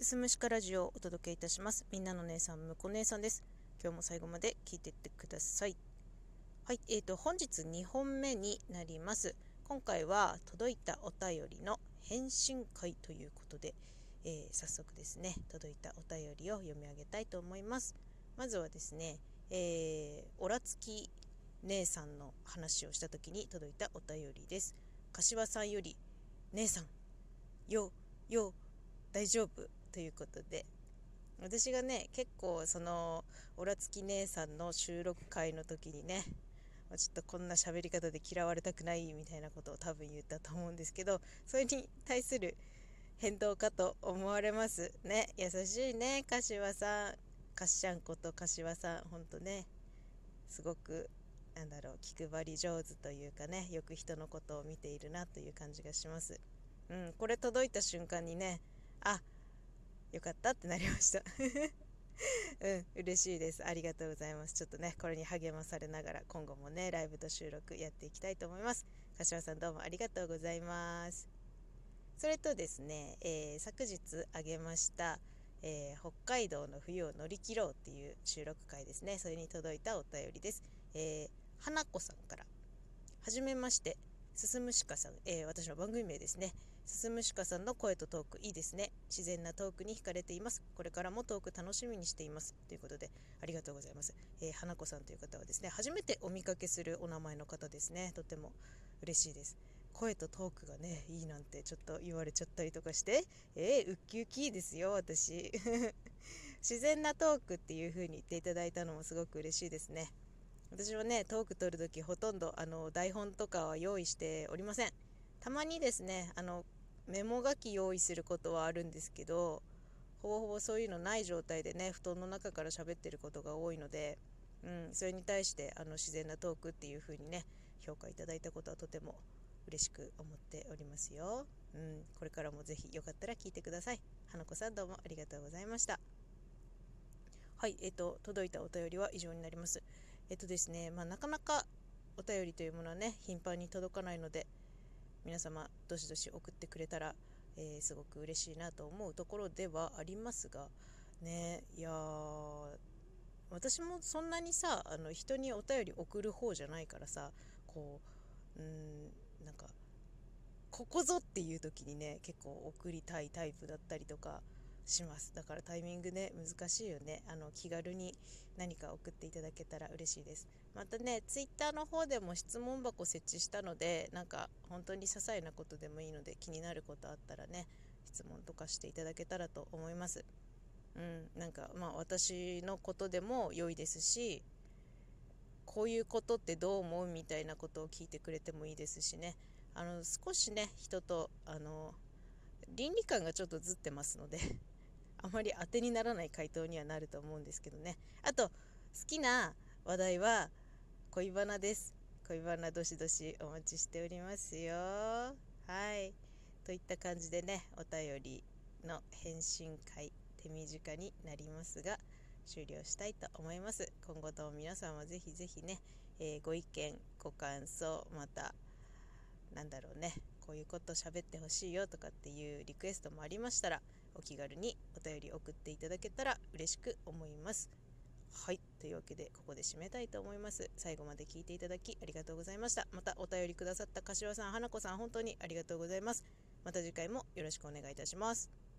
すすむしかラジオをお届けいたします。みんなの姉さん、むこ姉さんです。今日も最後まで聞いていってください。はい、えーと、本日2本目になります。今回は届いたお便りの返信会ということで、えー、早速ですね、届いたお便りを読み上げたいと思います。まずはですね、えー、オラつき姉さんの話をした時に届いたお便りです。柏さんより、姉さん、よ、よ、大丈夫？ということで。私がね結構そのオラつき姉さんの収録会の時にねちょっとこんな喋り方で嫌われたくないみたいなことを多分言ったと思うんですけどそれに対する返答かと思われます。ね優しいね柏さん。かっしゃんこと柏さん。ほんとねすごくなんだろう気配り上手というかねよく人のことを見ているなという感じがします。うんこれ届いた瞬間にねあよかったってなりました。うん嬉しいです。ありがとうございます。ちょっとねこれに励まされながら今後もねライブと収録やっていきたいと思います。柏さんどうもありがとうございます。それとですね、えー、昨日あげましたえー、北海道の冬を乗り切ろうっていう収録回ですね。それに届いたお便りです、えー、花子さんから。はじめまして。すすむしかさん、えー、私の番組名ですね。すすむしかさんの声とトークいいですね。自然なトークに惹かれています。これからもトーク楽しみにしています。ということで、ありがとうございます。えー、花子さんという方はですね、初めてお見かけするお名前の方ですね。とても嬉しいです。声とトークがね、いいなんてちょっと言われちゃったりとかして、えー、ウッキウキですよ、私。自然なトークっていう風に言っていただいたのもすごく嬉しいですね。私はね、トーク取るときほとんどあの台本とかは用意しておりません。たまにですね、あのメモ書き用意することはあるんですけどほぼほぼそういうのない状態でね布団の中から喋ってることが多いので、うん、それに対してあの自然なトークっていう風にね評価いただいたことはとても嬉しく思っておりますよ、うん、これからもぜひよかったら聞いてください。花子さんどうもありがとうございました。はいえっ、と届いたお便りは以上になります。えっ、とですねまあなかなかお便りというものはね頻繁に届かないので皆様どしどし送ってくれたら、えー、すごく嬉しいなと思うところではありますがねいや私もそんなにさあの人にお便り送る方じゃないからさこううんなんかここぞっていう時にね結構送りたいタイプだったりとかします。だからタイミングね難しいよね。あの気軽に何か送っていただけたら嬉しいです。またねツイッターの方でも質問箱設置したのでなんか本当に些細なことでもいいので気になることあったらね質問とかしていただけたらと思います。うんなんかまあ私のことでも良いですしこういうことってどう思うみたいなことを聞いてくれてもいいですしね。あの少しね人とあの倫理観がちょっとずってますのであまり当てにならない回答にはなると思うんですけどね。あと好きな話題は恋バナです。恋バナどしどしお待ちしておりますよ。はい。といった感じでねお便りの返信会手短になりますが終了したいと思います。今後とも皆さんはぜひぜひね、えー、ご意見ご感想またなんだろうねこういうこと喋ってほしいよとかっていうリクエストもありましたらお気軽にお便り送っていただけたら嬉しく思います。はい。というわけで、ここで締めたいと思います。最後まで聞いていただきありがとうございました。またお便りくださった柏さん、花子さん、本当にありがとうございます。また次回もよろしくお願いいたします。